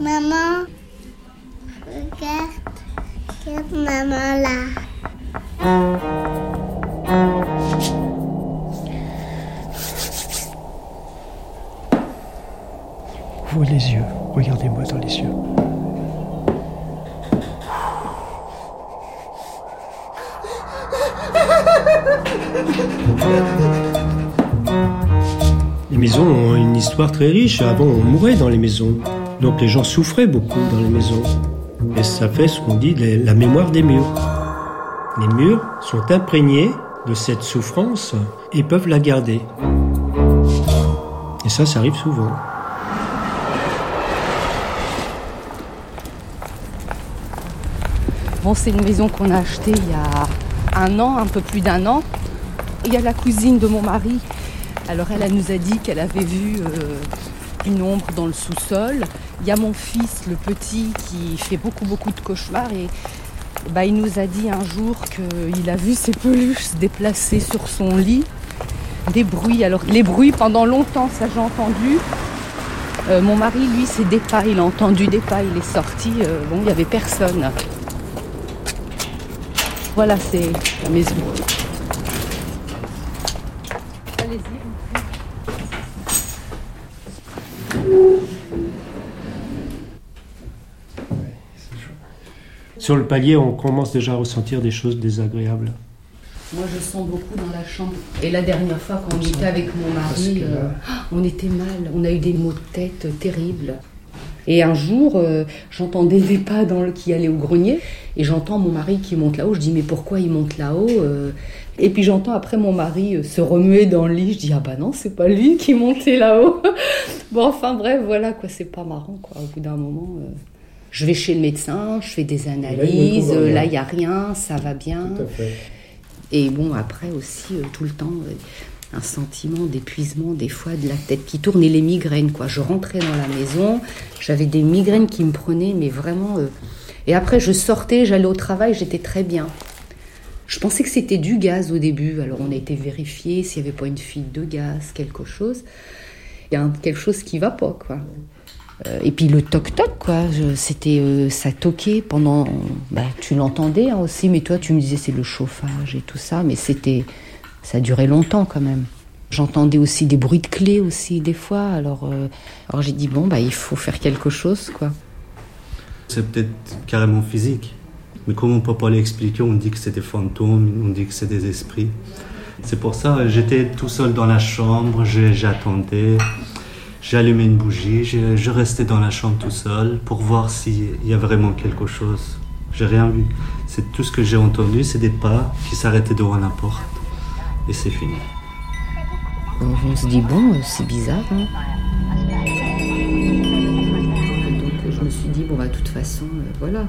Maman, regarde, regarde maman là. Ouvrez les yeux, regardez-moi dans les yeux. Les maisons ont une histoire très riche. Avant, on mourait dans les maisons. Donc les gens souffraient beaucoup dans les maisons. Et ça fait ce qu'on dit la mémoire des murs. Les murs sont imprégnés de cette souffrance et peuvent la garder. Et ça, ça arrive souvent. Bon, c'est une maison qu'on a achetée il y a un an, un peu plus d'un an. Il y a la cousine de mon mari. Alors elle, nous a dit qu'elle avait vu euh, une ombre dans le sous-sol. Il y a mon fils, le petit, qui fait beaucoup, beaucoup de cauchemars. Et bah, il nous a dit un jour qu'il a vu ses peluches se déplacer sur son lit. Des bruits. Alors les bruits, pendant longtemps, ça j'ai entendu. Euh, mon mari, lui, c'est des pas. Il a entendu des pas. Il est sorti. euh, bon, il n'y avait personne. Voilà, c'est la maison. Sur le palier, on commence déjà à ressentir des choses désagréables. Moi, je sens beaucoup dans la chambre. Et la dernière fois, quand on était avec mon mari, que euh, on était mal. On a eu des maux de tête terribles. Et un jour, euh, j'entendais des pas dans le, qui allaient au grenier. Et j'entends mon mari qui monte là-haut. Je dis, mais pourquoi il monte là-haut euh? Et puis j'entends après mon mari euh, se remuer dans le lit. Je dis, ah bah non, c'est pas lui qui montait là-haut. bon, enfin bref, voilà quoi, c'est pas marrant quoi. Au bout d'un moment, je vais chez le médecin, je fais des analyses. Là, il n'y a rien, ça va bien. fait. Et bon, après aussi, euh, tout le temps, euh, un sentiment d'épuisement, des fois de la tête qui tourne et les migraines, quoi. Je rentrais dans la maison, j'avais des migraines qui me prenaient, mais vraiment. euh, Et après, je sortais, j'allais au travail, j'étais très bien. Je pensais que c'était du gaz au début, alors on a été vérifié s'il n'y avait pas une fuite de gaz, quelque chose. Il y a un- quelque chose qui va pas, quoi. Euh, et puis le toc-toc, quoi. C'était, euh, ça toquait pendant. Bah, tu l'entendais hein, aussi, mais toi, tu me disais c'est le chauffage et tout ça, mais c'était, ça durait longtemps quand même. J'entendais aussi des bruits de clés aussi des fois. Alors, euh, alors j'ai dit bon bah il faut faire quelque chose, quoi. C'est peut-être carrément physique. Mais comme on peut pas l'expliquer, on dit que c'est des fantômes, on dit que c'est des esprits. C'est pour ça, j'étais tout seul dans la chambre, j'attendais, j'ai allumé une bougie, je, restais dans la chambre tout seul pour voir s'il y a vraiment quelque chose. J'ai rien vu. C'est tout ce que j'ai entendu, c'est des pas qui s'arrêtaient devant la porte. Et c'est fini. On, se dit bon, c'est bizarre. hein. Donc je me suis dit bon bah de toute façon, euh, voilà,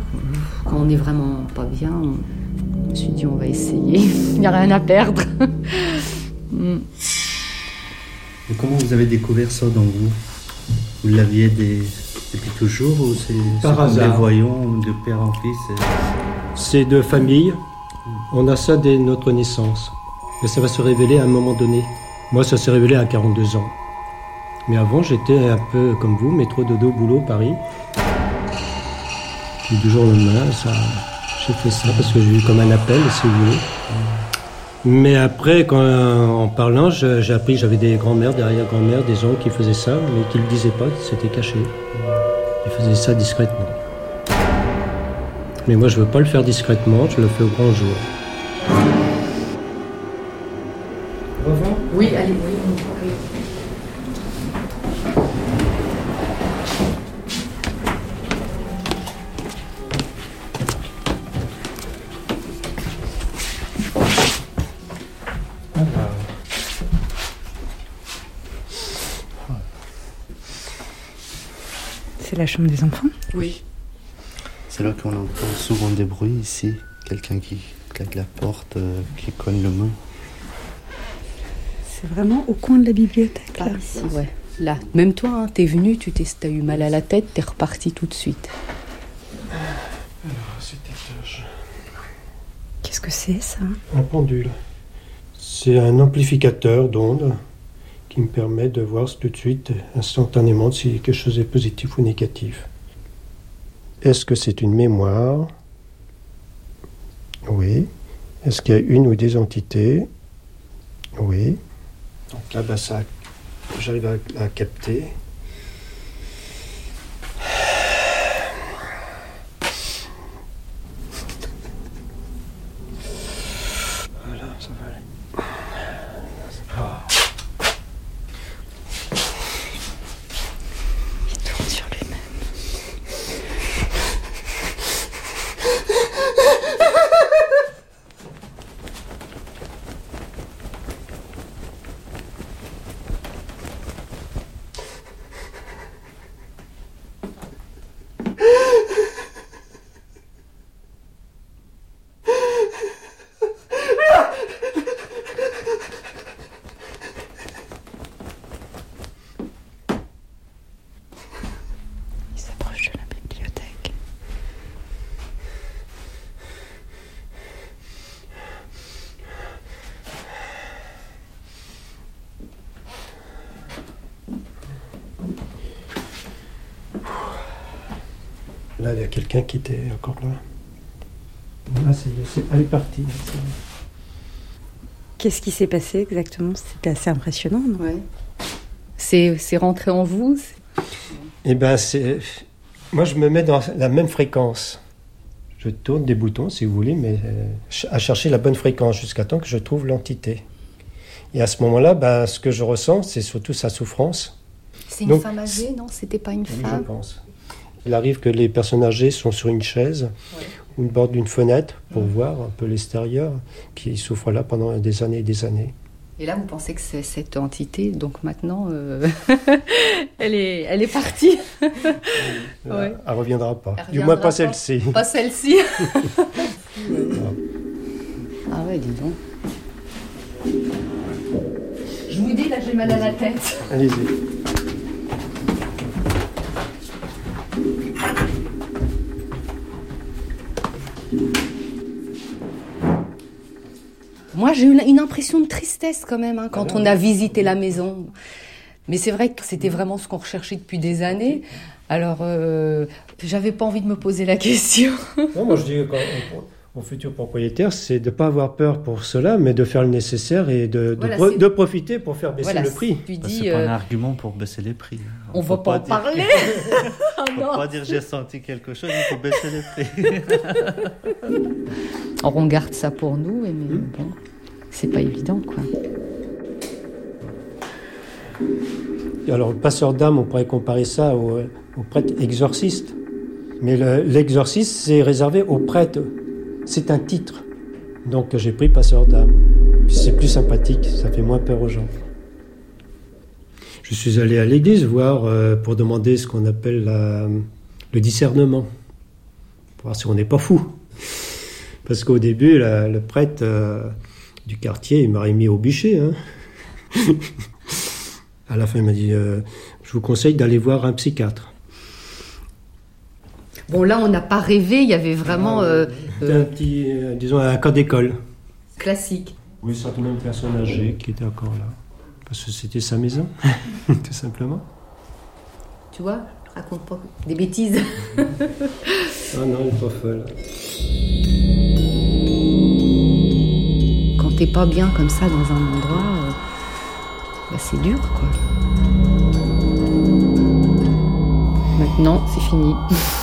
quand on est vraiment pas bien, on- je me suis dit on va essayer. Il n'y a rien à perdre. Mm. Et comment vous avez découvert ça dans vous Vous l'aviez des- depuis toujours ou c'est Par hasard. des voyants de père en fils C'est de famille. On a ça dès notre naissance. Et ça va se révéler à un moment donné. Moi, ça s'est révélé à 42 ans. Mais avant, j'étais un peu comme vous, métro dodo, boulot, Paris. Puis du jour au lendemain, ça, j'ai fait ça parce que j'ai eu comme un appel, si vous voulez. Mais après, quand, en parlant, j'ai appris que j'avais des grands-mères, derrière grand-mères, des oncles qui faisaient ça, mais qui ne le disaient pas, c'était caché. Ils faisaient ça discrètement. Mais moi, je veux pas le faire discrètement, je le fais au grand jour. Oui, allez, oui, oui. La chambre des enfants Oui. C'est là qu'on entend souvent des bruits ici. Quelqu'un qui claque la porte, euh, qui cogne le mur. C'est vraiment au coin de la bibliothèque. Là, ici, ouais. Là. Même toi, hein, t'es venu, tu t'es, t'as eu mal à la tête, t'es reparti tout de suite. Qu'est-ce que c'est ça? Un pendule. C'est un amplificateur d'ondes qui me permet de voir tout de suite, instantanément, si quelque chose est positif ou négatif. Est-ce que c'est une mémoire? Oui. Est-ce qu'il y a une ou des entités? Oui. Donc là, bah, ça, j'arrive à, à capter. Voilà, ça va aller. Ah. Il tourne sur lui-même. Il s'approche de la bibliothèque. Là, il y a quelqu'un qui était encore là. Là, c'est, c'est- elle est partie. c'est- Qu'est-ce qui s'est passé exactement? C'était assez impressionnant, non? Ouais. C'est c'est rentré en vous Eh ben, c'est. Moi, je me mets dans la même fréquence. Je tourne des boutons, si vous voulez, mais euh, à chercher la bonne fréquence jusqu'à temps que je trouve l'entité. Et à ce moment-là, ben, ce que je ressens, c'est surtout sa souffrance. C'est une Donc, femme âgée, non? C'était pas une Oui, je femme? pense. Il arrive que les personnes âgées sont sur une chaise ou une bord d'une fenêtre pour voir un peu l'extérieur, puis ils souffrent là pendant des années et des années. Et là, vous pensez que c'est cette entité, donc maintenant, euh, elle, est, elle est partie. Ouais. Elle reviendra pas. Elle du moins pas. celle-ci. Pas celle-ci. ah ouais, dis donc. Je vous dis, là, j'ai mal à la tête. Allez-y. Moi, j'ai eu une impression de tristesse quand même hein, quand on a visité la maison. Mais c'est vrai que c'était vraiment ce qu'on recherchait depuis des années. Alors, euh, j'avais pas envie de me poser la question. Non, moi je dis quand- au futur propriétaire, c'est de ne pas avoir peur pour cela, mais de faire le nécessaire et de, de Voilà, pro- c'est- de profiter pour faire baisser voilà, le prix. Tu Bah, dis, c'est pas euh, un argument pour baisser les prix. hein. on Faut va pas en dire- parler. Ah Faut non. pas dire j'ai senti quelque chose, il faut baisser les prix. Alors, on garde ça pour nous, mais bon, c'est pas évident, quoi. Alors, le passeur d'âme, on pourrait comparer ça au, au prêtre exorciste. Mais le- l'exorciste, c'est réservé aux prêtres. C'est un titre. Donc, j'ai pris passeur d'âme. C'est plus sympathique, ça fait moins peur aux gens. Je suis allé à l'église voir euh, pour demander ce qu'on appelle le discernement. Pour voir si on n'est pas fou. Parce qu'au début, le prêtre euh, du quartier, m'a mis au bûcher. hein. À la fin, il m'a dit euh, Je vous conseille d'aller voir un psychiatre. Bon, là, on n'a pas rêvé, il y avait vraiment euh, C'était un petit, euh, disons, un cas d'école. classique. Oui, certainement une personne âgée qui était encore là. Parce que c'était sa maison, tout simplement. Tu vois, raconte pas des bêtises. Ah non, elle n'est pas folle. Quand t'es pas bien comme ça dans un endroit, euh, bah, c'est dur, quoi. Maintenant, c'est fini.